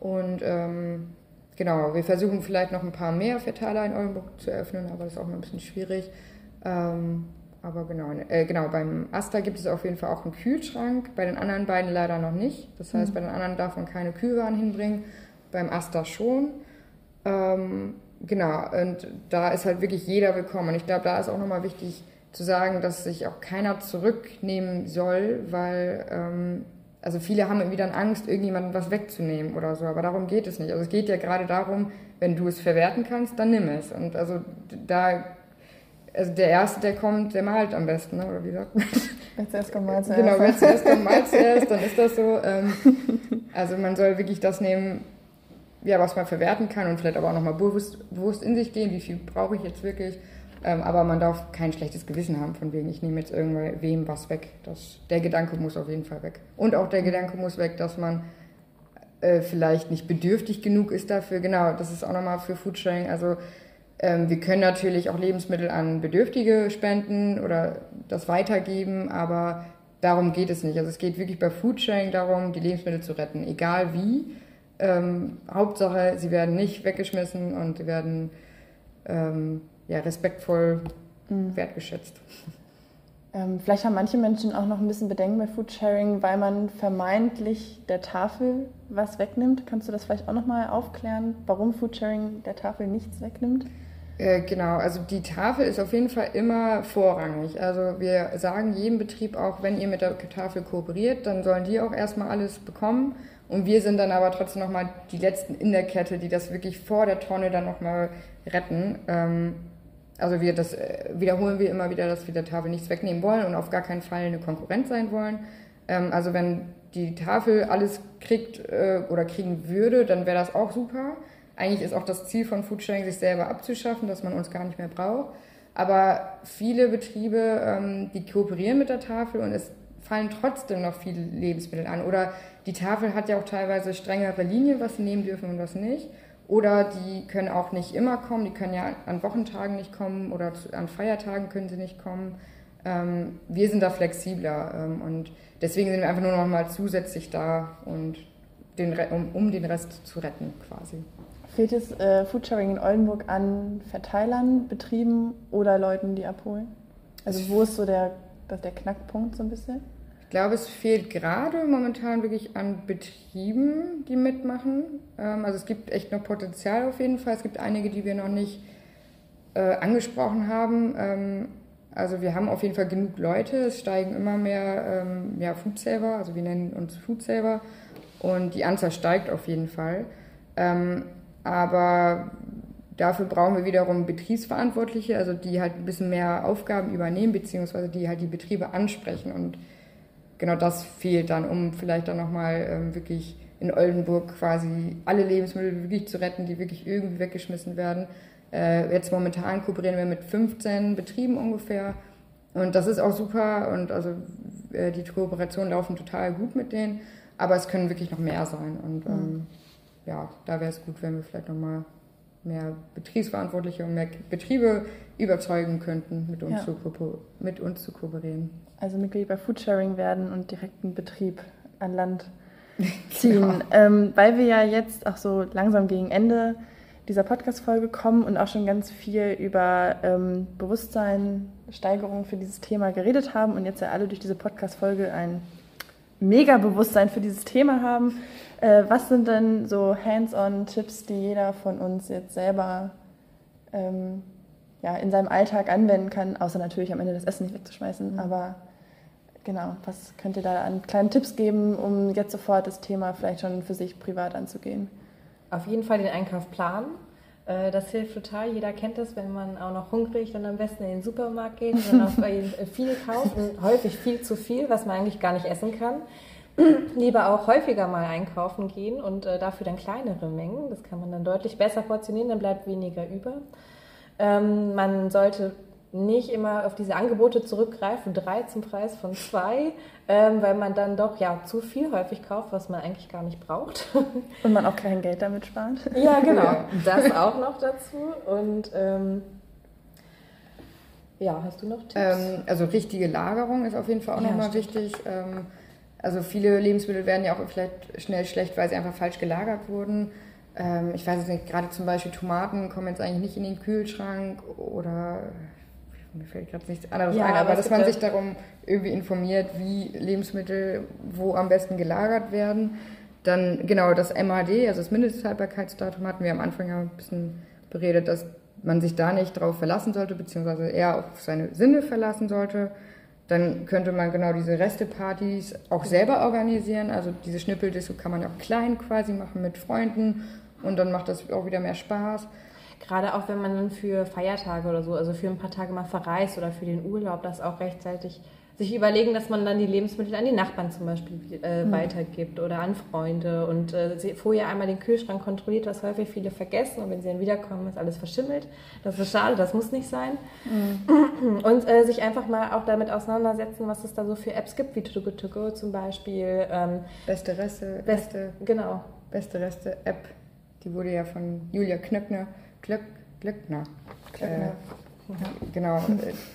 Und ähm, genau, wir versuchen vielleicht noch ein paar mehr Verteiler in Oldenburg zu eröffnen, aber das ist auch noch ein bisschen schwierig. Ähm, aber genau, äh, genau, beim Asta gibt es auf jeden Fall auch einen Kühlschrank, bei den anderen beiden leider noch nicht. Das heißt, mhm. bei den anderen darf man keine Kühlwaren hinbringen, beim Asta schon. Ähm, genau, und da ist halt wirklich jeder willkommen. Und ich glaube, da ist auch nochmal wichtig zu sagen, dass sich auch keiner zurücknehmen soll, weil ähm, also viele haben irgendwie dann Angst, irgendjemandem was wegzunehmen oder so, aber darum geht es nicht. Also es geht ja gerade darum, wenn du es verwerten kannst, dann nimm es. Und also da, also der Erste, der kommt, der malt am besten, ne? oder wie sagt man? Wer zuerst kommt, malt zuerst. Genau, wer zuerst kommt, malt <laughs> zuerst, dann ist das so. Ähm, also man soll wirklich das nehmen, ja, was man verwerten kann und vielleicht aber auch nochmal bewusst, bewusst in sich gehen, wie viel brauche ich jetzt wirklich ähm, aber man darf kein schlechtes Gewissen haben, von wegen, ich nehme jetzt irgendwem was weg. Das, der Gedanke muss auf jeden Fall weg. Und auch der Gedanke muss weg, dass man äh, vielleicht nicht bedürftig genug ist dafür. Genau, das ist auch nochmal für Foodsharing. Also ähm, wir können natürlich auch Lebensmittel an Bedürftige spenden oder das weitergeben, aber darum geht es nicht. Also es geht wirklich bei Foodsharing darum, die Lebensmittel zu retten, egal wie. Ähm, Hauptsache, sie werden nicht weggeschmissen und sie werden ähm, ja, respektvoll mhm. wertgeschätzt. Ähm, vielleicht haben manche Menschen auch noch ein bisschen Bedenken bei Foodsharing, weil man vermeintlich der Tafel was wegnimmt. Kannst du das vielleicht auch nochmal aufklären, warum Foodsharing der Tafel nichts wegnimmt? Äh, genau, also die Tafel ist auf jeden Fall immer vorrangig. Also wir sagen jedem Betrieb auch, wenn ihr mit der Tafel kooperiert, dann sollen die auch erstmal alles bekommen. Und wir sind dann aber trotzdem nochmal die Letzten in der Kette, die das wirklich vor der Tonne dann nochmal retten. Ähm, also wir das äh, wiederholen wir immer wieder, dass wir der Tafel nichts wegnehmen wollen und auf gar keinen Fall eine Konkurrenz sein wollen. Ähm, also wenn die Tafel alles kriegt äh, oder kriegen würde, dann wäre das auch super. Eigentlich ist auch das Ziel von Foodsharing, sich selber abzuschaffen, dass man uns gar nicht mehr braucht. Aber viele Betriebe, ähm, die kooperieren mit der Tafel und es fallen trotzdem noch viele Lebensmittel an. Oder die Tafel hat ja auch teilweise strengere Linien, was sie nehmen dürfen und was nicht. Oder die können auch nicht immer kommen, die können ja an Wochentagen nicht kommen oder an Feiertagen können sie nicht kommen. Ähm, wir sind da flexibler ähm, und deswegen sind wir einfach nur noch mal zusätzlich da und den, um, um den Rest zu retten quasi. Fehlt es äh, Foodsharing in Oldenburg an Verteilern, Betrieben oder Leuten, die abholen? Also wo ist so der, der Knackpunkt so ein bisschen? Glaube, es fehlt gerade momentan wirklich an Betrieben, die mitmachen. Ähm, also es gibt echt noch Potenzial auf jeden Fall. Es gibt einige, die wir noch nicht äh, angesprochen haben. Ähm, also wir haben auf jeden Fall genug Leute. Es steigen immer mehr ähm, ja, Foodsaver, also wir nennen uns Foodsaver. Und die Anzahl steigt auf jeden Fall. Aber dafür brauchen wir wiederum Betriebsverantwortliche, also die halt ein bisschen mehr Aufgaben übernehmen, beziehungsweise die halt die Betriebe ansprechen und genau das fehlt dann, um vielleicht dann nochmal ähm, wirklich in Oldenburg quasi alle Lebensmittel wirklich zu retten, die wirklich irgendwie weggeschmissen werden. Äh, jetzt momentan kooperieren wir mit 15 Betrieben ungefähr und das ist auch super und also äh, die Kooperationen laufen total gut mit denen, aber es können wirklich noch mehr sein und ähm, mhm. ja, da wäre es gut, wenn wir vielleicht nochmal mehr Betriebsverantwortliche und mehr Betriebe überzeugen könnten, mit uns, ja. zu, mit uns zu kooperieren. Also Mitglied bei Foodsharing werden und direkt einen Betrieb an Land <laughs> ziehen. Genau. Ähm, weil wir ja jetzt auch so langsam gegen Ende dieser Podcast-Folge kommen und auch schon ganz viel über ähm, Bewusstsein, Steigerung für dieses Thema geredet haben und jetzt ja alle durch diese Podcast-Folge ein mega Bewusstsein für dieses Thema haben. Äh, was sind denn so Hands-on-Tipps, die jeder von uns jetzt selber ähm, ja, in seinem Alltag anwenden kann, außer natürlich am Ende das Essen nicht wegzuschmeißen. Mhm. Aber genau, was könnt ihr da an kleinen Tipps geben, um jetzt sofort das Thema vielleicht schon für sich privat anzugehen? Auf jeden Fall den Einkauf planen. Äh, das hilft total. Jeder kennt das, wenn man auch noch hungrig dann am besten in den Supermarkt geht und <laughs> dann auch viel kauft und häufig viel zu viel, was man eigentlich gar nicht essen kann. <clears throat> Lieber auch häufiger mal einkaufen gehen und äh, dafür dann kleinere Mengen. Das kann man dann deutlich besser portionieren, dann bleibt weniger über. Ähm, man sollte nicht immer auf diese Angebote zurückgreifen, drei zum Preis von zwei, ähm, weil man dann doch ja zu viel häufig kauft, was man eigentlich gar nicht braucht. <laughs> Und man auch kein Geld damit spart. Ja, genau. Das auch noch dazu. Und ähm, ja, hast du noch Tipps? Ähm, also richtige Lagerung ist auf jeden Fall auch ja, nochmal wichtig. Ähm, also viele Lebensmittel werden ja auch vielleicht schnell schlecht, weil sie einfach falsch gelagert wurden. Ähm, ich weiß jetzt nicht, gerade zum Beispiel Tomaten kommen jetzt eigentlich nicht in den Kühlschrank oder mir fällt gerade nichts anderes ja, ein, aber, aber dass man sich darum irgendwie informiert, wie Lebensmittel wo am besten gelagert werden. Dann genau das MAD, also das Mindesthaltbarkeitsdatum hatten wir am Anfang ja ein bisschen beredet, dass man sich da nicht drauf verlassen sollte, beziehungsweise eher auf seine Sinne verlassen sollte. Dann könnte man genau diese Restepartys auch selber organisieren. Also diese Schnippeldisco kann man auch klein quasi machen mit Freunden und dann macht das auch wieder mehr Spaß. Gerade auch wenn man dann für Feiertage oder so, also für ein paar Tage mal verreist oder für den Urlaub, das auch rechtzeitig sich überlegen, dass man dann die Lebensmittel an die Nachbarn zum Beispiel äh, mhm. weitergibt oder an Freunde und äh, vorher einmal den Kühlschrank kontrolliert, was häufig viele vergessen und wenn sie dann wiederkommen, ist alles verschimmelt. Das ist schade, das muss nicht sein. Mhm. Und äh, sich einfach mal auch damit auseinandersetzen, was es da so für Apps gibt, wie To Go To Go zum Beispiel. Ähm, beste Reste, beste, genau. Beste Reste App, die wurde ja von Julia Knöckner, Glöck, Glöckner. Glöckner. Äh, Genau,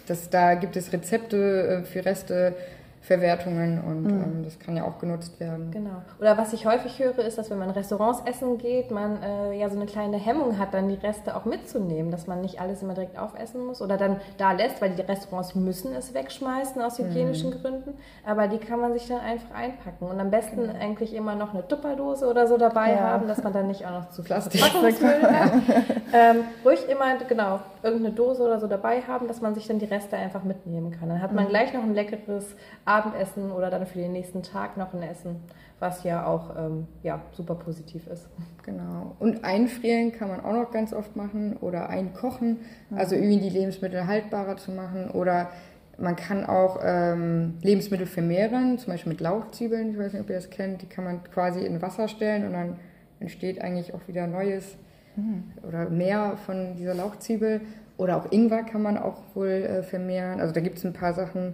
das, da gibt es Rezepte äh, für Reste, Verwertungen und mhm. ähm, das kann ja auch genutzt werden. Genau. Oder was ich häufig höre, ist, dass wenn man Restaurants essen geht, man äh, ja so eine kleine Hemmung hat, dann die Reste auch mitzunehmen, dass man nicht alles immer direkt aufessen muss oder dann da lässt, weil die Restaurants müssen es wegschmeißen aus hygienischen mhm. Gründen, aber die kann man sich dann einfach einpacken und am besten genau. eigentlich immer noch eine Tupperdose oder so dabei ja. haben, dass man dann nicht auch noch zu Plastik hat. <laughs> ähm, ruhig immer, genau, irgendeine Dose oder so dabei haben, dass man sich dann die Reste einfach mitnehmen kann. Dann hat man mhm. gleich noch ein leckeres Abendessen oder dann für den nächsten Tag noch ein Essen, was ja auch ähm, ja, super positiv ist. Genau. Und einfrieren kann man auch noch ganz oft machen oder einkochen, also irgendwie die Lebensmittel haltbarer zu machen oder man kann auch ähm, Lebensmittel vermehren, zum Beispiel mit Lauchzwiebeln, ich weiß nicht, ob ihr das kennt, die kann man quasi in Wasser stellen und dann entsteht eigentlich auch wieder neues mhm. oder mehr von dieser Lauchzwiebel. Oder auch Ingwer kann man auch wohl äh, vermehren. Also da gibt es ein paar Sachen,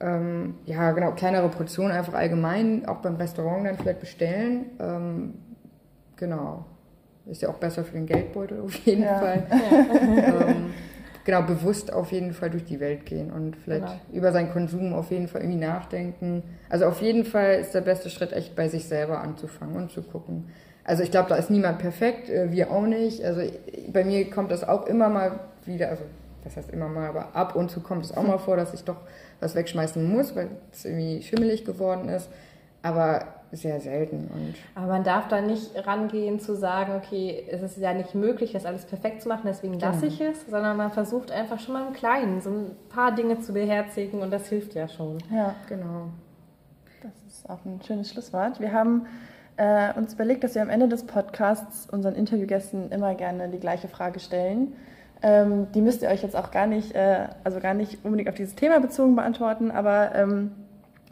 ähm, ja, genau, kleinere Portionen einfach allgemein, auch beim Restaurant dann vielleicht bestellen. Ähm, genau. Ist ja auch besser für den Geldbeutel auf jeden ja. Fall. Ja. ähm, genau, bewusst auf jeden Fall durch die Welt gehen und vielleicht genau. über seinen Konsum auf jeden Fall irgendwie nachdenken. Also auf jeden Fall ist der beste Schritt echt bei sich selber anzufangen und zu gucken. Also ich glaube, da ist niemand perfekt, äh, wir auch nicht. Also bei mir kommt das auch immer mal wieder, also das heißt immer mal, aber ab und zu kommt es auch mal <laughs> vor, dass ich doch was wegschmeißen muss, weil es irgendwie schimmelig geworden ist. Aber sehr selten. Und aber man darf da nicht rangehen zu sagen, okay, es ist ja nicht möglich, das alles perfekt zu machen, deswegen lasse genau. ich es, sondern man versucht einfach schon mal im Kleinen so ein paar Dinge zu beherzigen und das hilft ja schon. Ja, genau. Das ist auch ein schönes Schlusswort. Wir haben äh, uns überlegt, dass wir am Ende des Podcasts unseren Interviewgästen immer gerne die gleiche Frage stellen. Ähm, die müsst ihr euch jetzt auch gar nicht, äh, also gar nicht unbedingt auf dieses Thema bezogen beantworten, aber ähm,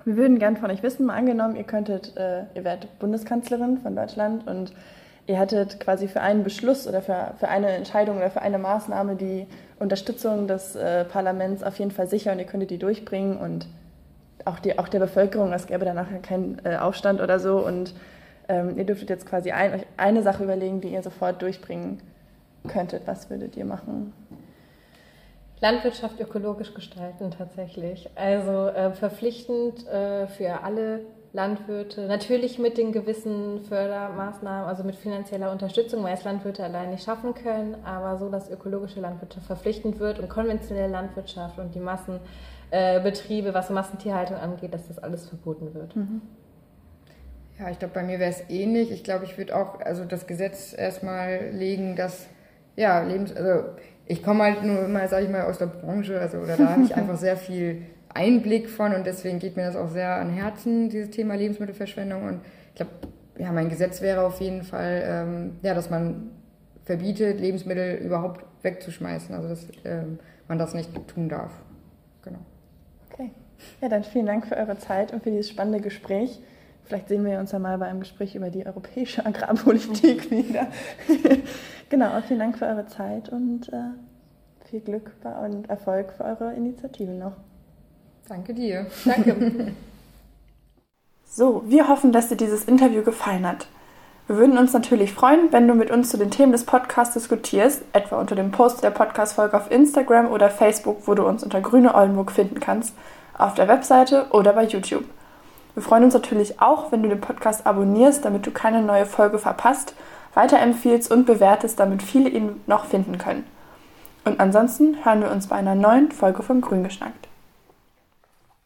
wir würden gern von euch wissen, mal angenommen, ihr könntet, äh, ihr werdet Bundeskanzlerin von Deutschland und ihr hättet quasi für einen Beschluss oder für, für eine Entscheidung oder für eine Maßnahme die Unterstützung des äh, Parlaments auf jeden Fall sicher und ihr könntet die durchbringen und auch, die, auch der Bevölkerung, es gäbe danach keinen äh, Aufstand oder so. Und ähm, ihr dürftet jetzt quasi ein, euch eine Sache überlegen, die ihr sofort durchbringen könntet. Was würdet ihr machen? Landwirtschaft ökologisch gestalten tatsächlich. Also äh, verpflichtend äh, für alle Landwirte, natürlich mit den gewissen Fördermaßnahmen, also mit finanzieller Unterstützung, weil es Landwirte allein nicht schaffen können, aber so, dass ökologische Landwirtschaft verpflichtend wird und konventionelle Landwirtschaft und die Massenbetriebe, äh, was Massentierhaltung angeht, dass das alles verboten wird. Mhm. Ja, ich glaube, bei mir wäre es ähnlich. Ich glaube, ich würde auch also das Gesetz erstmal legen, dass ja, Lebens, also ich komme halt nur immer, sage ich mal, aus der Branche, also oder da habe ich <laughs> einfach sehr viel Einblick von und deswegen geht mir das auch sehr an Herzen, dieses Thema Lebensmittelverschwendung. Und ich glaube, ja, mein Gesetz wäre auf jeden Fall, ähm, ja, dass man verbietet, Lebensmittel überhaupt wegzuschmeißen, also dass ähm, man das nicht tun darf. Genau. Okay. Ja, dann vielen Dank für eure Zeit und für dieses spannende Gespräch. Vielleicht sehen wir uns ja mal bei einem Gespräch über die europäische Agrarpolitik <laughs> wieder. <laughs> genau, vielen Dank für eure Zeit und äh, viel Glück und Erfolg für eure Initiative noch. Danke dir. Danke. so, wir hoffen, dass dir dieses Interview gefallen hat. Wir würden uns natürlich freuen, wenn du mit uns zu den Themen des Podcasts diskutierst, etwa unter dem Post der Podcast-Folge auf Instagram oder Facebook, wo du uns unter Grüne Oldenburg finden kannst, auf der Webseite oder bei YouTube. Wir freuen uns natürlich auch, wenn du den Podcast abonnierst, damit du keine neue Folge verpasst, weiterempfiehlst und bewertest, damit viele ihn noch finden können. Und ansonsten hören wir uns bei einer neuen Folge von Grün geschnackt.